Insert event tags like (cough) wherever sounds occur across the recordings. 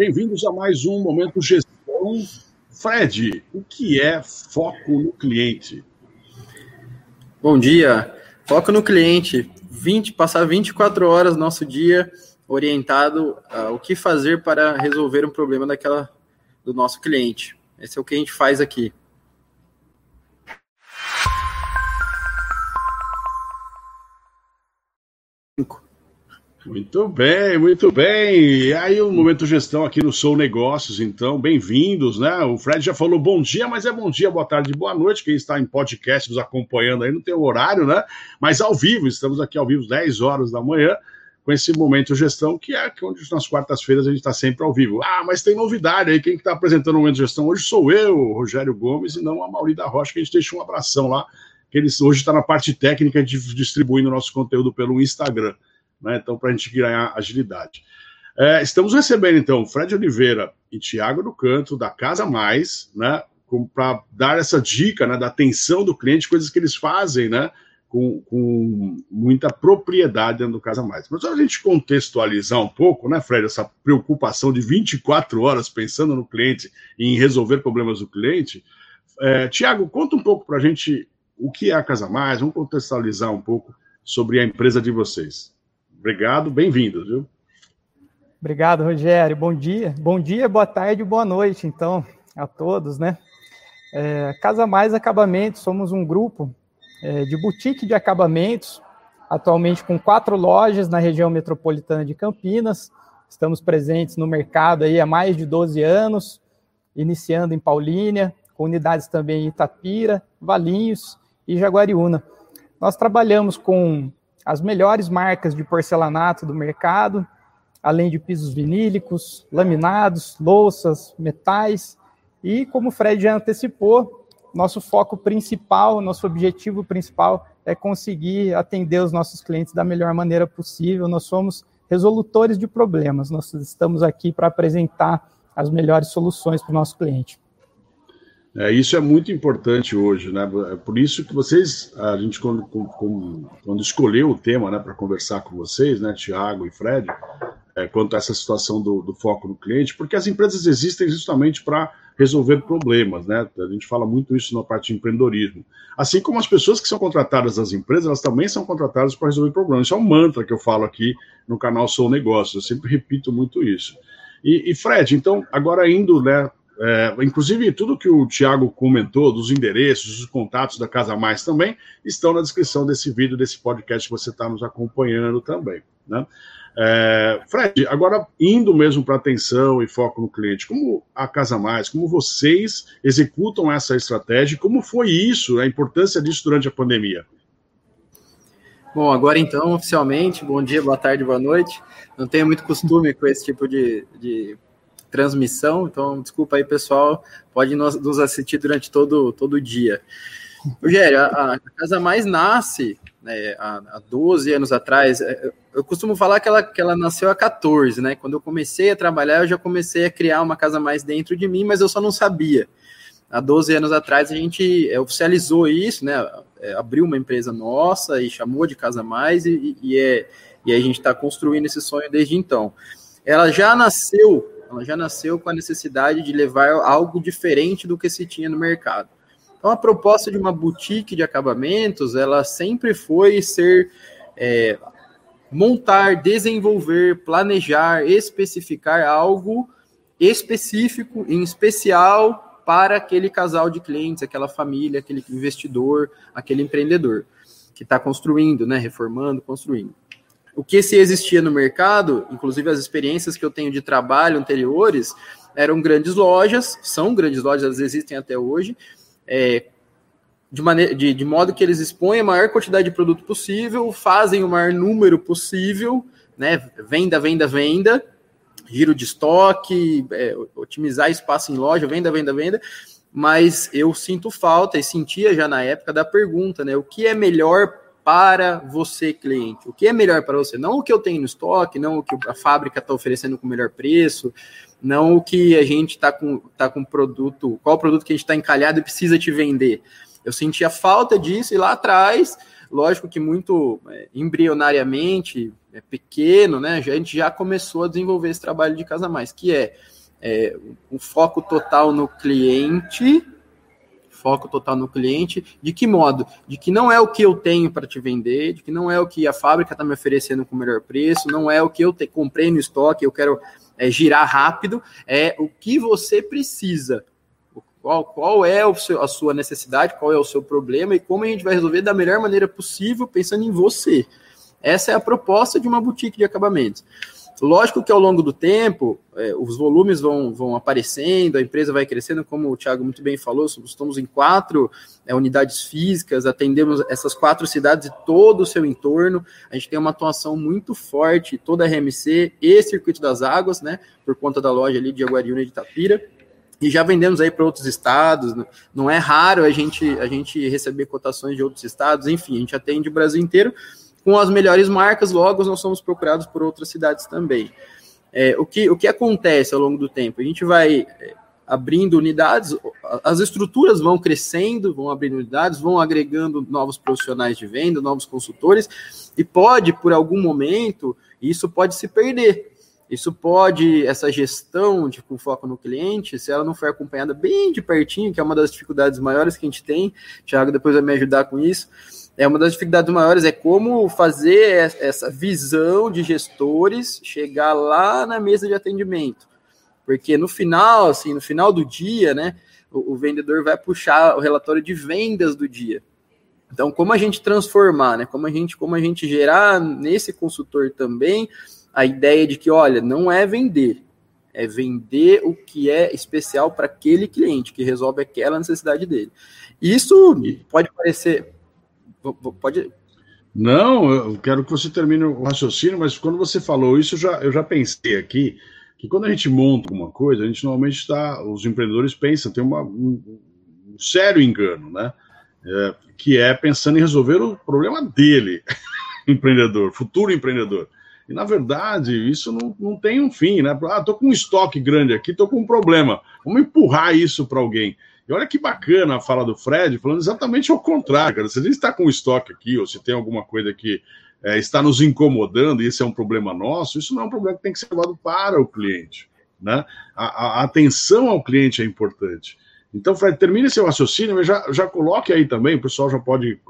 Bem-vindos a mais um Momento Gestão. Fred, o que é foco no cliente? Bom dia. Foco no cliente. 20, passar 24 horas do nosso dia orientado ao que fazer para resolver um problema daquela do nosso cliente. Esse é o que a gente faz aqui. Muito bem, muito bem. E aí, o um momento gestão aqui no Sou Negócios, então, bem-vindos, né? O Fred já falou bom dia, mas é bom dia, boa tarde, boa noite. Quem está em podcast nos acompanhando aí não tem horário, né? Mas ao vivo, estamos aqui ao vivo 10 horas da manhã, com esse momento gestão, que é onde nas quartas-feiras a gente está sempre ao vivo. Ah, mas tem novidade aí, quem está apresentando o momento gestão hoje sou eu, Rogério Gomes, e não a Maurita Rocha, que a gente deixa um abração lá, que eles hoje está na parte técnica de distribuindo nosso conteúdo pelo Instagram né? Então, para a gente ganhar agilidade. É, estamos recebendo, então, Fred Oliveira e Tiago do Canto, da Casa Mais, né? Para dar essa dica né, da atenção do cliente, coisas que eles fazem, né? Com, com, muita propriedade dentro do Casa Mais. Mas a gente contextualizar um pouco, né, Fred, essa preocupação de 24 horas pensando no cliente e em resolver problemas do cliente. É, Tiago, conta um pouco para a gente o que é a Casa Mais, vamos contextualizar um pouco sobre a empresa de vocês. Obrigado, bem-vindos, viu? Obrigado, Rogério. Bom dia. Bom dia, boa tarde, boa noite, então, a todos, né? É, Casa Mais Acabamentos, somos um grupo é, de boutique de acabamentos, atualmente com quatro lojas na região metropolitana de Campinas. Estamos presentes no mercado aí há mais de 12 anos, iniciando em Paulínia, com unidades também em Itapira, Valinhos e Jaguariúna. Nós trabalhamos com as melhores marcas de porcelanato do mercado, além de pisos vinílicos, laminados, louças, metais. E, como o Fred já antecipou, nosso foco principal, nosso objetivo principal é conseguir atender os nossos clientes da melhor maneira possível. Nós somos resolutores de problemas, nós estamos aqui para apresentar as melhores soluções para o nosso cliente. É, isso é muito importante hoje, né? É por isso que vocês, a gente quando, quando, quando escolheu o tema, né, para conversar com vocês, né, Tiago e Fred, é, quanto a essa situação do, do, foco no cliente, porque as empresas existem justamente para resolver problemas, né? A gente fala muito isso na parte de empreendedorismo. Assim como as pessoas que são contratadas nas empresas, elas também são contratadas para resolver problemas. Isso é um mantra que eu falo aqui no canal Sou Negócios, eu sempre repito muito isso. E, e Fred, então, agora indo, né, é, inclusive, tudo que o Tiago comentou, dos endereços, dos contatos da Casa Mais também, estão na descrição desse vídeo, desse podcast que você está nos acompanhando também. Né? É, Fred, agora indo mesmo para atenção e foco no cliente, como a Casa Mais, como vocês executam essa estratégia, como foi isso, a importância disso durante a pandemia? Bom, agora então, oficialmente, bom dia, boa tarde, boa noite. Não tenho muito costume com esse tipo de, de transmissão, então desculpa aí, pessoal, pode nos, nos assistir durante todo, o dia. Rogério, a, a Casa Mais nasce né, há, há 12 anos atrás, é, eu costumo falar que ela, que ela nasceu há 14, né? Quando eu comecei a trabalhar, eu já comecei a criar uma casa mais dentro de mim, mas eu só não sabia. Há 12 anos atrás a gente é, oficializou isso, né? É, abriu uma empresa nossa e chamou de Casa Mais, e, e, é, e a gente está construindo esse sonho desde então. Ela já nasceu ela já nasceu com a necessidade de levar algo diferente do que se tinha no mercado. Então, a proposta de uma boutique de acabamentos, ela sempre foi ser é, montar, desenvolver, planejar, especificar algo específico, em especial para aquele casal de clientes, aquela família, aquele investidor, aquele empreendedor que está construindo, né, reformando, construindo o que se existia no mercado, inclusive as experiências que eu tenho de trabalho anteriores, eram grandes lojas, são grandes lojas, elas existem até hoje, é, de, maneira, de, de modo que eles expõem a maior quantidade de produto possível, fazem o maior número possível, né, venda, venda, venda, giro de estoque, é, otimizar espaço em loja, venda, venda, venda, mas eu sinto falta e sentia já na época da pergunta, né, o que é melhor para você, cliente. O que é melhor para você? Não o que eu tenho no estoque, não o que a fábrica está oferecendo com o melhor preço, não o que a gente está com, tá com produto, qual produto que a gente está encalhado e precisa te vender. Eu sentia falta disso e lá atrás lógico que muito é, embrionariamente, é, pequeno, né? A gente já começou a desenvolver esse trabalho de Casa Mais, que é, é um foco total no cliente foco total no cliente. De que modo? De que não é o que eu tenho para te vender, de que não é o que a fábrica está me oferecendo com o melhor preço, não é o que eu te, comprei no estoque, eu quero é, girar rápido, é o que você precisa. Qual, qual é seu, a sua necessidade, qual é o seu problema e como a gente vai resolver da melhor maneira possível, pensando em você. Essa é a proposta de uma boutique de acabamentos. Lógico que ao longo do tempo, é, os volumes vão, vão aparecendo, a empresa vai crescendo, como o Thiago muito bem falou, estamos em quatro é, unidades físicas, atendemos essas quatro cidades e todo o seu entorno. A gente tem uma atuação muito forte, toda a RMC e Circuito das Águas, né, por conta da loja ali de Aguariúna e de Itapira. E já vendemos aí para outros estados. Não é raro a gente, a gente receber cotações de outros estados, enfim, a gente atende o Brasil inteiro com as melhores marcas, logo nós somos procurados por outras cidades também. É, o, que, o que acontece ao longo do tempo? A gente vai é, abrindo unidades, as estruturas vão crescendo, vão abrindo unidades, vão agregando novos profissionais de venda, novos consultores, e pode, por algum momento, isso pode se perder. Isso pode, essa gestão de com foco no cliente, se ela não for acompanhada bem de pertinho, que é uma das dificuldades maiores que a gente tem, Thiago depois vai me ajudar com isso, é uma das dificuldades maiores é como fazer essa visão de gestores chegar lá na mesa de atendimento. Porque no final, assim, no final do dia, né, o, o vendedor vai puxar o relatório de vendas do dia. Então, como a gente transformar, né? Como a gente, como a gente gerar nesse consultor também a ideia de que, olha, não é vender, é vender o que é especial para aquele cliente que resolve aquela necessidade dele. Isso pode parecer Pode. Não, eu quero que você termine o raciocínio, mas quando você falou isso, eu já, eu já pensei aqui que quando a gente monta alguma coisa, a gente normalmente está. Os empreendedores pensam, tem uma, um, um sério engano, né? É, que é pensando em resolver o problema dele, (laughs) empreendedor, futuro empreendedor. E na verdade, isso não, não tem um fim, né? Ah, tô com um estoque grande aqui, tô com um problema. Vamos empurrar isso para alguém. E olha que bacana a fala do Fred, falando exatamente ao contrário, cara. Se a gente está com estoque aqui, ou se tem alguma coisa que é, está nos incomodando, e esse é um problema nosso, isso não é um problema que tem que ser levado para o cliente. Né? A, a atenção ao cliente é importante. Então, Fred, termine seu raciocínio, mas já, já coloque aí também, o pessoal já pode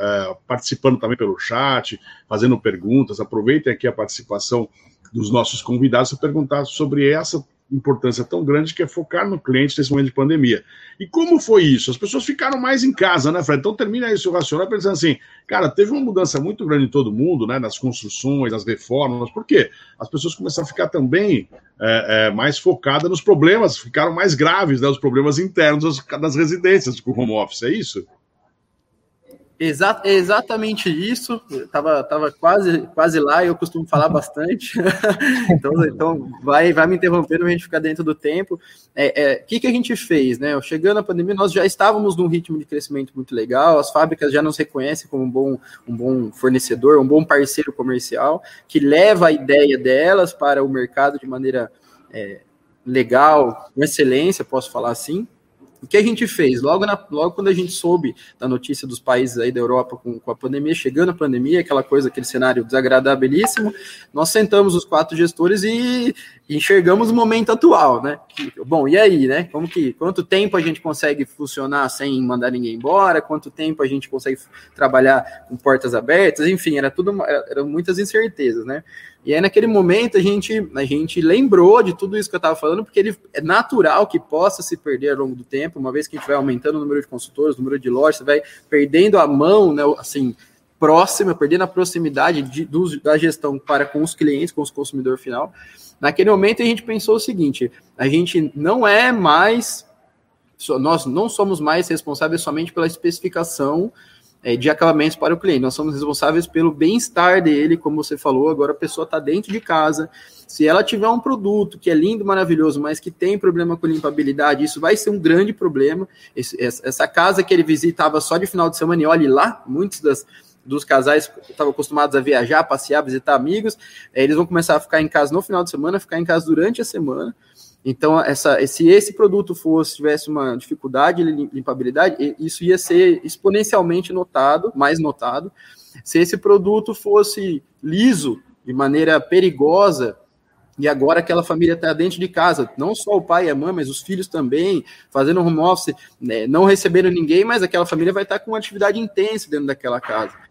é, participando também pelo chat, fazendo perguntas, aproveitem aqui a participação dos nossos convidados para perguntar sobre essa importância tão grande que é focar no cliente nesse momento de pandemia. E como foi isso? As pessoas ficaram mais em casa, né, Fred? Então termina aí o seu racional pensando assim, cara, teve uma mudança muito grande em todo mundo, né, nas construções, nas reformas, por quê? As pessoas começaram a ficar também é, é, mais focadas nos problemas, ficaram mais graves, né, os problemas internos das, das residências com o home office, é isso? Exa exatamente isso. tava, tava quase, quase lá e eu costumo falar (laughs) bastante. (laughs) então, então vai, vai me interrompendo, a gente ficar dentro do tempo. O é, é, que, que a gente fez? Né? Chegando à pandemia, nós já estávamos num ritmo de crescimento muito legal, as fábricas já nos reconhecem como um bom, um bom fornecedor, um bom parceiro comercial, que leva a ideia delas para o mercado de maneira é, legal, com excelência, posso falar assim. O que a gente fez? Logo, na, logo quando a gente soube da notícia dos países aí da Europa com, com, a pandemia, chegando a pandemia, aquela coisa, aquele cenário desagradabilíssimo, nós sentamos os quatro gestores e enxergamos o momento atual, né? Bom, e aí, né? Como que, quanto tempo a gente consegue funcionar sem mandar ninguém embora? Quanto tempo a gente consegue trabalhar com portas abertas? Enfim, era tudo, eram muitas incertezas, né? E aí, naquele momento, a gente, a gente lembrou de tudo isso que eu estava falando, porque ele é natural que possa se perder ao longo do tempo, uma vez que a gente vai aumentando o número de consultores, o número de lojas, vai perdendo a mão, né, assim, próxima, perdendo a proximidade de, do, da gestão para com os clientes, com os consumidor final. Naquele momento, a gente pensou o seguinte: a gente não é mais, nós não somos mais responsáveis somente pela especificação é, de acabamentos para o cliente. Nós somos responsáveis pelo bem-estar dele, como você falou. Agora a pessoa está dentro de casa. Se ela tiver um produto que é lindo, maravilhoso, mas que tem problema com limpabilidade, isso vai ser um grande problema. Esse, essa casa que ele visitava só de final de semana, e olhe lá, muitos das, dos casais estavam acostumados a viajar, passear, visitar amigos, é, eles vão começar a ficar em casa no final de semana, ficar em casa durante a semana. Então, essa, se esse produto fosse tivesse uma dificuldade de limpabilidade, isso ia ser exponencialmente notado, mais notado. Se esse produto fosse liso, de maneira perigosa, e agora aquela família está dentro de casa, não só o pai e a mãe, mas os filhos também, fazendo home office, né, não recebendo ninguém, mas aquela família vai estar tá com uma atividade intensa dentro daquela casa.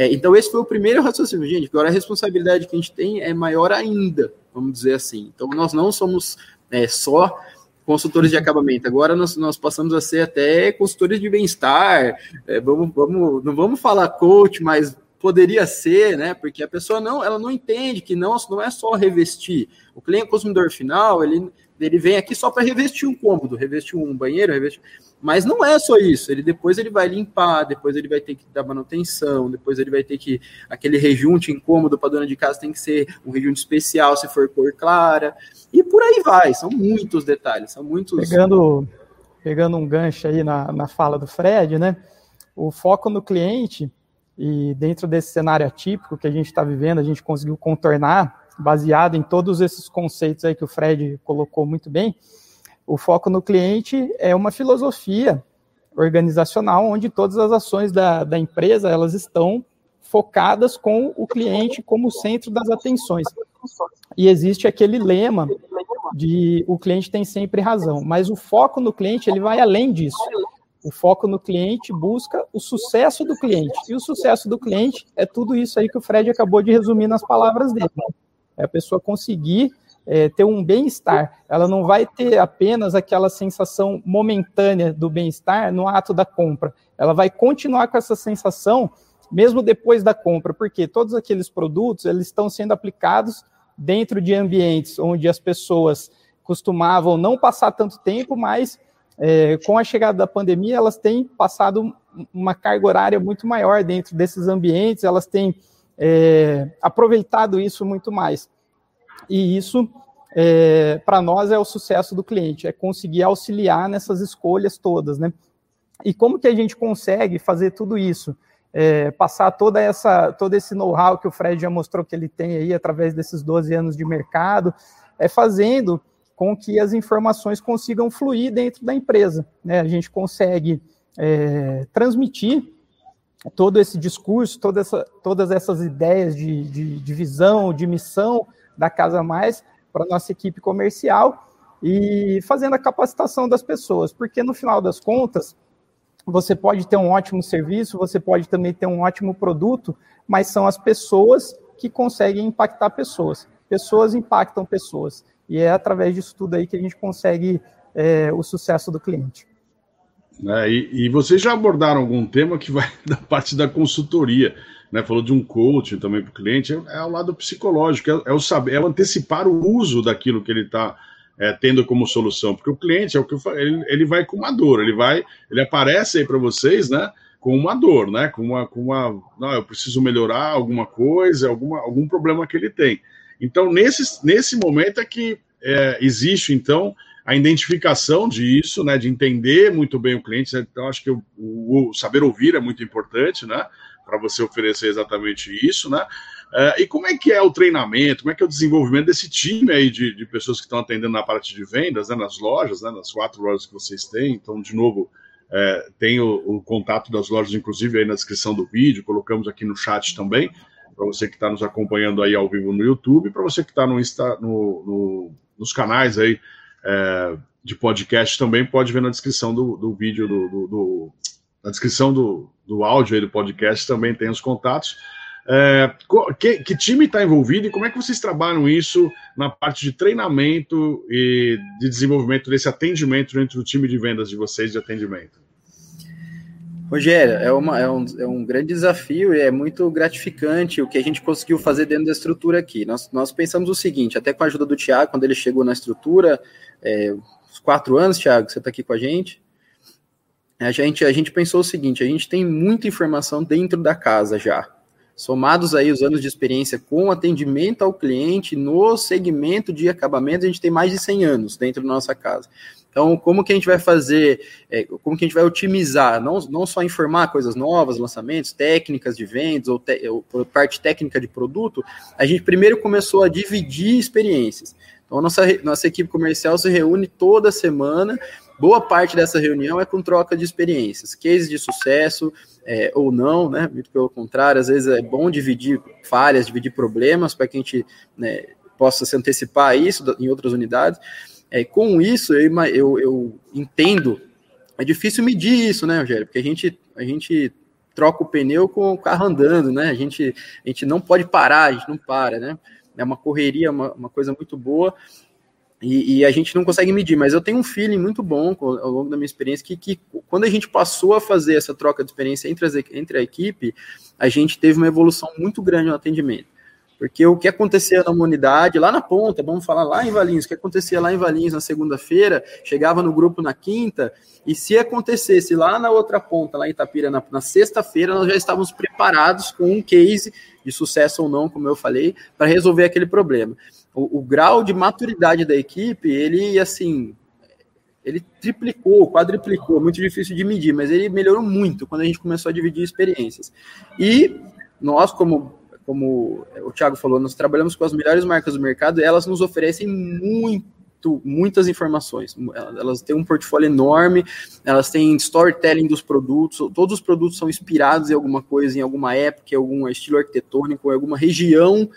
É, então, esse foi o primeiro raciocínio, gente. Agora, a responsabilidade que a gente tem é maior ainda, vamos dizer assim. Então, nós não somos é, só consultores de acabamento. Agora nós, nós passamos a ser até consultores de bem-estar. É, vamos, vamos, não vamos falar coach, mas poderia ser, né? Porque a pessoa não, ela não entende que não, não é só revestir. O cliente consumidor final, ele, ele vem aqui só para revestir um cômodo, revestir um banheiro, revestir. Mas não é só isso. Ele depois ele vai limpar, depois ele vai ter que dar manutenção, depois ele vai ter que aquele rejunte incômodo para dona de casa tem que ser um rejunte especial se for cor clara. E por aí vai. São muitos detalhes, são muitos. Pegando pegando um gancho aí na, na fala do Fred, né? O foco no cliente e dentro desse cenário atípico que a gente está vivendo, a gente conseguiu contornar, baseado em todos esses conceitos aí que o Fred colocou muito bem. O foco no cliente é uma filosofia organizacional onde todas as ações da, da empresa elas estão focadas com o cliente como centro das atenções. E existe aquele lema de o cliente tem sempre razão, mas o foco no cliente ele vai além disso. O foco no cliente busca o sucesso do cliente. E o sucesso do cliente é tudo isso aí que o Fred acabou de resumir nas palavras dele. É a pessoa conseguir é, ter um bem-estar. Ela não vai ter apenas aquela sensação momentânea do bem-estar no ato da compra. Ela vai continuar com essa sensação mesmo depois da compra, porque todos aqueles produtos eles estão sendo aplicados dentro de ambientes onde as pessoas costumavam não passar tanto tempo, mas é, com a chegada da pandemia, elas têm passado uma carga horária muito maior dentro desses ambientes, elas têm é, aproveitado isso muito mais. E isso, é, para nós, é o sucesso do cliente, é conseguir auxiliar nessas escolhas todas, né? E como que a gente consegue fazer tudo isso? É, passar toda essa, todo esse know-how que o Fred já mostrou que ele tem aí através desses 12 anos de mercado, é fazendo com que as informações consigam fluir dentro da empresa. Né? A gente consegue é, transmitir todo esse discurso, toda essa, todas essas ideias de, de, de visão, de missão da Casa Mais para nossa equipe comercial e fazendo a capacitação das pessoas, porque no final das contas, você pode ter um ótimo serviço, você pode também ter um ótimo produto, mas são as pessoas que conseguem impactar pessoas. Pessoas impactam pessoas. E é através disso tudo aí que a gente consegue é, o sucesso do cliente. É, e, e, vocês já abordaram algum tema que vai (laughs) da parte da consultoria, né? Falou de um coaching também para o cliente, é, é o lado psicológico, é, é, o saber, é o antecipar o uso daquilo que ele está é, tendo como solução, porque o cliente é o que falei, ele, ele vai com uma dor, ele vai, ele aparece aí para vocês, né? Com uma dor, né? Com uma, com uma, não, eu preciso melhorar alguma coisa, alguma, algum problema que ele tem. Então, nesse, nesse momento é que é, existe, então, a identificação disso, né, de entender muito bem o cliente. Então, acho que o, o saber ouvir é muito importante, né, para você oferecer exatamente isso, né. É, e como é que é o treinamento, como é que é o desenvolvimento desse time aí de, de pessoas que estão atendendo na parte de vendas, né, nas lojas, né, nas quatro lojas que vocês têm. Então, de novo, é, tem o, o, contato das lojas, inclusive, aí na descrição do vídeo, colocamos aqui no chat também para você que está nos acompanhando aí ao vivo no YouTube, para você que está no, no, no, nos canais aí é, de podcast também, pode ver na descrição do, do vídeo, do, do, do, na descrição do, do áudio aí do podcast também tem os contatos. É, que, que, time está envolvido e como é que vocês trabalham isso na parte de treinamento e de desenvolvimento desse atendimento dentro do time de vendas de vocês de atendimento? Rogério, é, uma, é, um, é um grande desafio e é muito gratificante o que a gente conseguiu fazer dentro da estrutura aqui. Nós, nós pensamos o seguinte, até com a ajuda do Tiago, quando ele chegou na estrutura, é, uns quatro anos, Tiago, você está aqui com a gente, a gente, a gente pensou o seguinte, a gente tem muita informação dentro da casa já, somados aí os anos de experiência com atendimento ao cliente no segmento de acabamento, a gente tem mais de 100 anos dentro da nossa casa. Então, como que a gente vai fazer, é, como que a gente vai otimizar, não, não só informar coisas novas, lançamentos, técnicas de vendas ou, te, ou parte técnica de produto, a gente primeiro começou a dividir experiências. Então, nossa, nossa equipe comercial se reúne toda semana. Boa parte dessa reunião é com troca de experiências, cases de sucesso é, ou não, né? Muito pelo contrário, às vezes é bom dividir falhas, dividir problemas para que a gente né, possa se antecipar a isso em outras unidades. É, com isso, eu, eu, eu entendo é difícil medir isso, né, Rogério? Porque a gente, a gente troca o pneu com o carro andando, né? A gente, a gente não pode parar, a gente não para, né? É uma correria, uma, uma coisa muito boa. E, e, a gente não consegue medir, mas eu tenho um feeling muito bom ao longo da minha experiência que, que quando a gente passou a fazer essa troca de experiência entre, as, entre a equipe, a gente teve uma evolução muito grande no atendimento. Porque o que acontecia na unidade, lá na ponta, vamos falar lá em Valinhos, o que acontecia lá em Valinhos na segunda-feira, chegava no grupo na quinta, e se acontecesse lá na outra ponta, lá em Itapira, na, na sexta-feira, nós já estávamos preparados com um case de sucesso ou não, como eu falei, para resolver aquele problema. O, o, grau de maturidade da equipe, ele, assim, ele triplicou, quadriplicou, muito difícil de medir, mas ele melhorou muito quando a gente começou a dividir experiências. E nós, como como o Thiago falou, nós trabalhamos com as melhores marcas do mercado e elas nos oferecem muito, muitas informações. Elas têm um portfólio enorme, elas têm storytelling dos produtos, todos os produtos são inspirados em alguma coisa, em alguma época, em algum estilo arquitetônico, em alguma região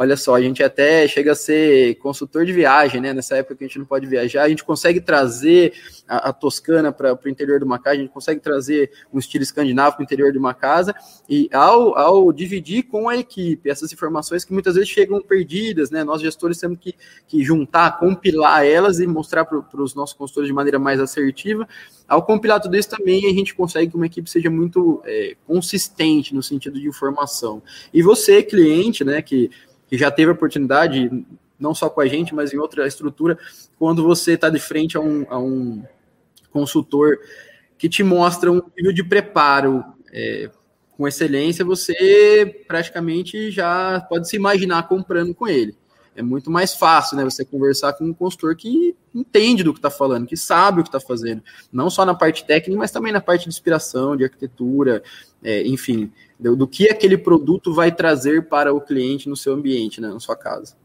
Olha só, a gente até chega a ser consultor de viagem, né? Nessa época que a gente não pode viajar, a gente consegue trazer a, a Toscana para o interior de uma casa, a gente consegue trazer um estilo escandinavo para o interior de uma casa, e ao, ao dividir com a equipe essas informações que muitas vezes chegam perdidas, né? Nós gestores temos que, que juntar, compilar elas e mostrar para os nossos consultores de maneira mais assertiva. Ao compilar tudo isso também, a gente consegue que uma equipe seja muito é, consistente no sentido de informação. E você, cliente, né, que que já teve a oportunidade, não só com a gente, mas em outra estrutura, quando você está de frente a um, a um consultor que te mostra um nível de preparo é, com excelência, você praticamente já pode se imaginar comprando com ele. É muito mais fácil, né? Você conversar com um consultor que entende do que está falando, que sabe o que está fazendo, não só na parte técnica, mas também na parte de inspiração, de arquitetura, é, enfim do, do, que aquele produto vai trazer para o cliente no seu ambiente, né, na sua casa.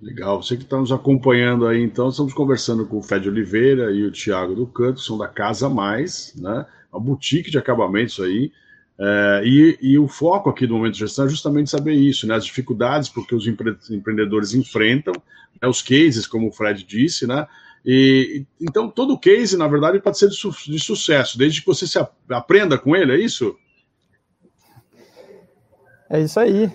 Legal, você que está nos acompanhando aí, então, estamos conversando com o Fed Oliveira e o Tiago do Canto, são da Casa Mais, né? Uma boutique de acabamentos aí. É, e, e, o foco aqui do Momento de Gestão é justamente saber isso, né? As dificuldades porque os empre empreendedores enfrentam, né? os cases, como o Fred disse, né? E, então, todo case, na verdade, pode ser de, su de sucesso, desde que você se aprenda com ele, é isso? É isso aí.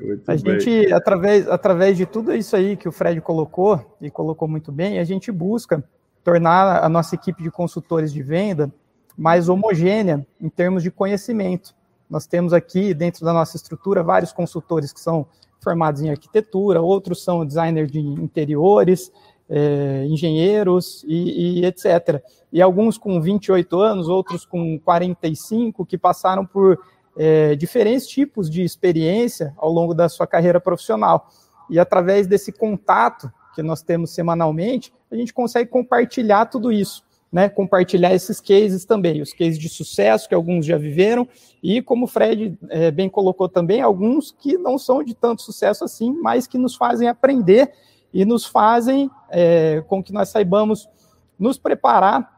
Muito a bem. gente, através, através de tudo isso aí que o Fred colocou, e colocou muito bem, a gente busca tornar a nossa equipe de consultores de venda mais homogênea em termos de conhecimento. Nós temos aqui, dentro da nossa estrutura, vários consultores que são formados em arquitetura, outros são designers de interiores, é, engenheiros e, e, etc. E alguns com 28 anos, outros com 45, que passaram por é, diferentes tipos de experiência ao longo da sua carreira profissional. E através desse contato que nós temos semanalmente, a gente consegue compartilhar tudo isso, né? Compartilhar esses cases também, os cases de sucesso que alguns já viveram, e como o Fred é, bem colocou também, alguns que não são de tanto sucesso assim, mas que nos fazem aprender e nos fazem é, com que nós saibamos nos preparar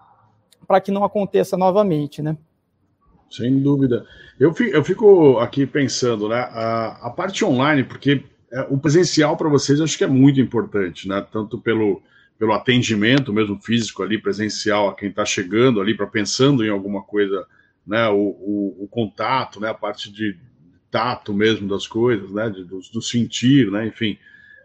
para que não aconteça novamente, né? Sem dúvida. Eu fico, eu fico aqui pensando, né? A, a parte online, porque é, o presencial para vocês acho que é muito importante, né? Tanto pelo, pelo atendimento mesmo físico ali, presencial, a quem está chegando ali para pensando em alguma coisa, né? O, o, o, contato, né? A parte de tato mesmo das coisas, né? De, do, do sentir, né? Enfim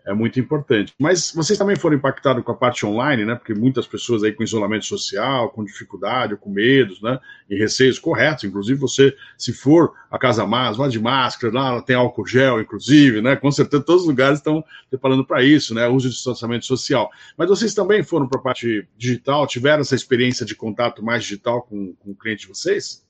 é muito importante. Mas vocês também foram impactados com a parte online, né? Porque muitas pessoas aí com isolamento social, com dificuldade, com medos, né? E receios corretos. Inclusive, você, se for a Casa Mais, vá de máscara, lá tem álcool gel, inclusive, né? Com certeza todos os lugares estão preparando para isso, né? Uso de distanciamento social. Mas vocês também foram para a parte digital, tiveram essa experiência de contato mais digital com, com o cliente de vocês?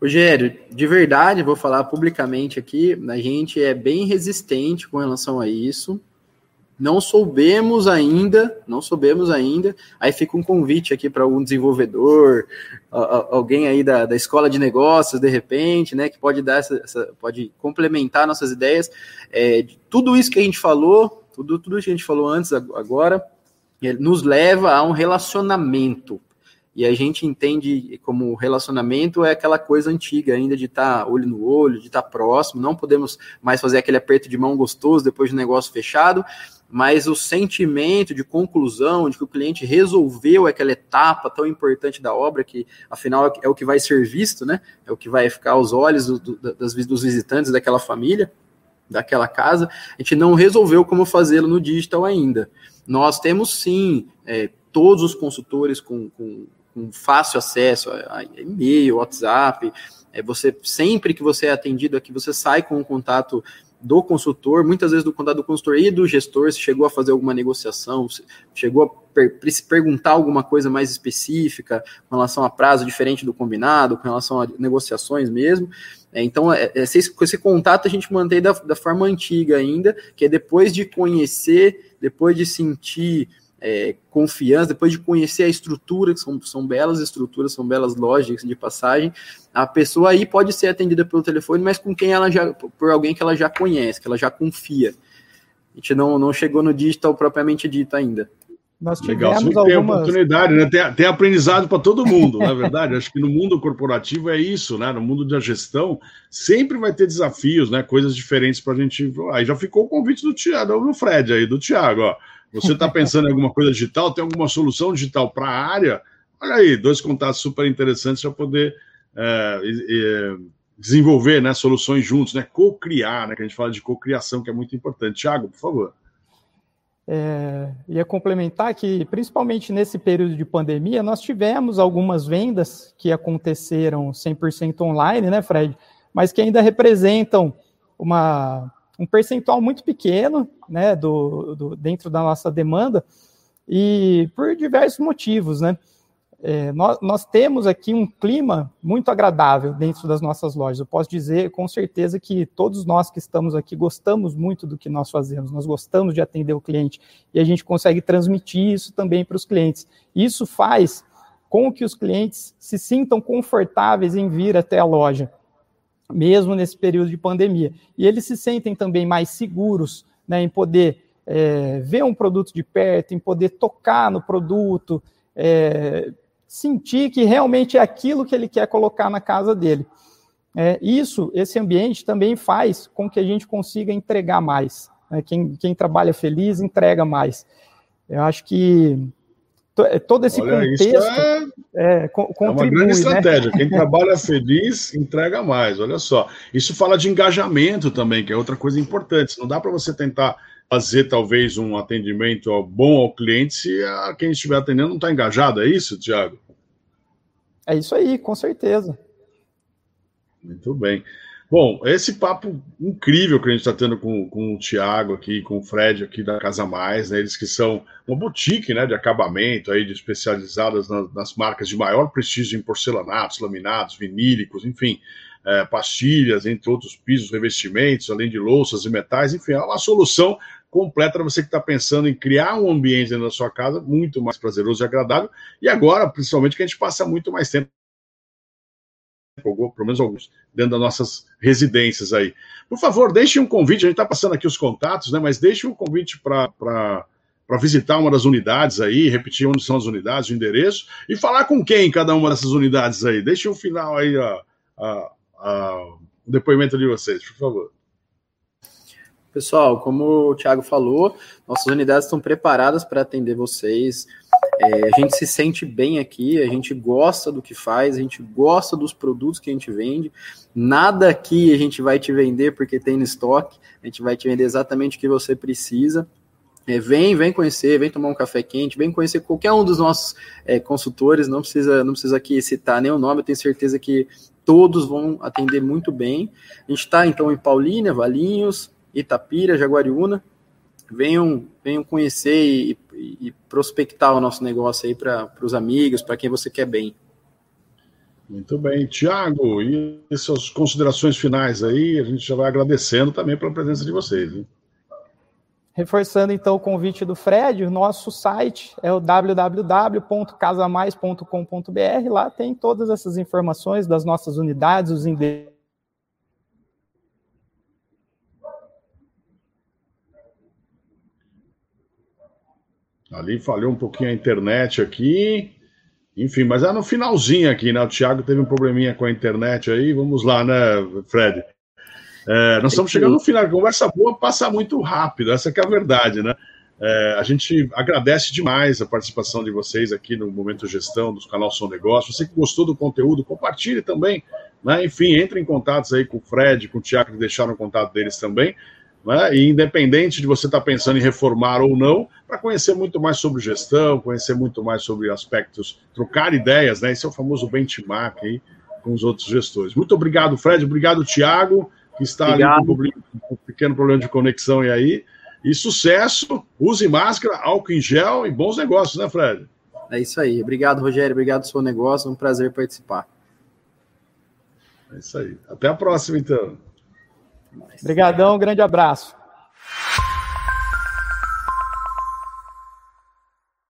Rogério, de verdade, vou falar publicamente aqui, a gente é bem resistente com relação a isso. Não soubemos ainda, não soubemos ainda. Aí fica um convite aqui para um desenvolvedor, alguém aí da, da escola de negócios, de repente, né, que pode dar essa, essa pode complementar nossas ideias. É, tudo isso que a gente falou, tudo, tudo que a gente falou antes, agora, nos leva a um relacionamento. E a gente entende como relacionamento é aquela coisa antiga ainda de estar tá olho no olho, de estar tá próximo. Não podemos mais fazer aquele aperto de mão gostoso depois do negócio fechado, mas o sentimento de conclusão, de que o cliente resolveu aquela etapa tão importante da obra, que afinal é o que vai ser visto, né? É o que vai ficar aos olhos do, do, das, dos visitantes daquela família, daquela casa. A gente não resolveu como fazê-lo no digital ainda. Nós temos sim é, todos os consultores com, com com fácil acesso a, e-mail, WhatsApp. É, você sempre que você é atendido aqui, você sai com o contato do consultor, muitas vezes do contato do consultor e do gestor, se chegou a fazer alguma negociação, chegou a per se perguntar alguma coisa mais específica com relação a prazo diferente do combinado, com relação a negociações mesmo. É, então, é, é esse, esse, contato a gente mantém da, da forma antiga ainda, que é depois de conhecer, depois de sentir é, confiança, depois de conhecer a estrutura, que são, são belas estruturas, são belas lógicas de passagem, a pessoa aí pode ser atendida pelo telefone, mas com quem ela já, por alguém que ela já conhece, que ela já confia. A gente não, não chegou no digital propriamente dito ainda. Nós Legal, sempre algumas... tem oportunidade, né? Tem, tem aprendizado para todo mundo, na é verdade. Acho que no mundo corporativo é isso, né? No mundo da gestão, sempre vai ter desafios, né? Coisas diferentes para a gente. Aí já ficou o convite do Tiago, do Fred aí, do Tiago, ó. Você está pensando em alguma coisa digital? Tem alguma solução digital para a área? Olha aí, dois contatos super interessantes para poder é, é, desenvolver né, soluções juntos, né? Co-criar, né? Que a gente fala de co-criação, que é muito importante. Tiago, por favor. É, ia complementar que, principalmente nesse período de pandemia, nós tivemos algumas vendas que aconteceram 100% online, né, Fred? Mas que ainda representam uma um percentual muito pequeno né, do, do, dentro da nossa demanda, e por diversos motivos. Né? É, nós, nós, temos aqui um clima muito agradável dentro das nossas lojas. Eu posso dizer com certeza que todos nós que estamos aqui gostamos muito do que nós fazemos, nós gostamos de atender o cliente e a gente consegue transmitir isso também para os clientes. Isso faz com que os clientes se sintam confortáveis em vir até a loja mesmo nesse período de pandemia. E eles se sentem também mais seguros né, em poder é, ver um produto de perto, em poder tocar no produto, é, sentir que realmente é aquilo que ele quer colocar na casa dele. É, isso, esse ambiente também faz com que a gente consiga entregar mais. Né? Quem, quem trabalha feliz entrega mais. Eu acho que todo esse Olha, contexto é, é, contribui, é uma grande né? estratégia. Né? Quem (laughs) trabalha feliz entrega mais. Olha só. Isso fala de engajamento também, que é outra coisa importante. Não dá para você tentar fazer talvez um atendimento bom ao cliente se a quem estiver atendendo não está engajado. É isso, Tiago? É isso aí, com certeza. Muito bem. Bom, esse papo incrível que a gente está tendo com, com o Tiago aqui, com o Fred aqui da Casa Mais, né? Eles que são uma boutique né, de acabamento aí, de especializadas nas, nas marcas de maior prestígio em porcelanatos, laminados, vinílicos, enfim, é, pastilhas, entre outros pisos, revestimentos, além de louças e metais, enfim, é uma solução completa para você que está pensando em criar um ambiente dentro da sua casa muito mais prazeroso e agradável. E agora, principalmente, que a gente passa muito mais tempo pelo menos alguns, dentro das nossas residências aí. Por favor, deixe um convite, a gente está passando aqui os contatos, né? Mas deixe um convite para visitar uma das unidades aí, repetir onde são as unidades, o endereço, e falar com quem em cada uma dessas unidades aí. Deixe um final aí a, a, a, o depoimento de vocês, por favor. Pessoal, como o Thiago falou, nossas unidades estão preparadas para atender vocês. É, a gente se sente bem aqui, a gente gosta do que faz, a gente gosta dos produtos que a gente vende. Nada aqui a gente vai te vender porque tem no estoque, a gente vai te vender exatamente o que você precisa. É, vem, vem conhecer, vem tomar um café quente, vem conhecer qualquer um dos nossos é, consultores, não precisa, não precisa aqui citar nenhum nome, eu tenho certeza que todos vão atender muito bem. A gente está então em Paulínia, Valinhos, Itapira, Jaguariúna, venham, venham conhecer e, e prospectar o nosso negócio aí para os amigos, para quem você quer bem. Muito bem. Tiago, e suas considerações finais aí? A gente já vai agradecendo também pela presença de vocês. Hein? Reforçando então o convite do Fred, o nosso site é o www.casamais.com.br. Lá tem todas essas informações das nossas unidades, os endereços Ali falhou um pouquinho a internet aqui. Enfim, mas é no finalzinho aqui, né? O Thiago teve um probleminha com a internet aí. Vamos lá, né, Fred? É, nós estamos chegando no final. Conversa boa passa muito rápido, essa é a verdade, né? É, a gente agradece demais a participação de vocês aqui no Momento Gestão, do canal São Negócio. Você que gostou do conteúdo, compartilhe também. Né? Enfim, entre em contatos aí com o Fred, com o Tiago, que deixaram o contato deles também. Né? E independente de você estar tá pensando em reformar ou não, para conhecer muito mais sobre gestão, conhecer muito mais sobre aspectos, trocar ideias, né? Esse é o famoso benchmark aí com os outros gestores. Muito obrigado, Fred. Obrigado, Tiago, que está obrigado. ali com um pequeno problema de conexão e aí. E sucesso, use máscara, álcool em gel e bons negócios, né, Fred? É isso aí. Obrigado, Rogério. Obrigado pelo seu negócio. Um prazer participar. É isso aí. Até a próxima, então. Obrigadão, grande abraço.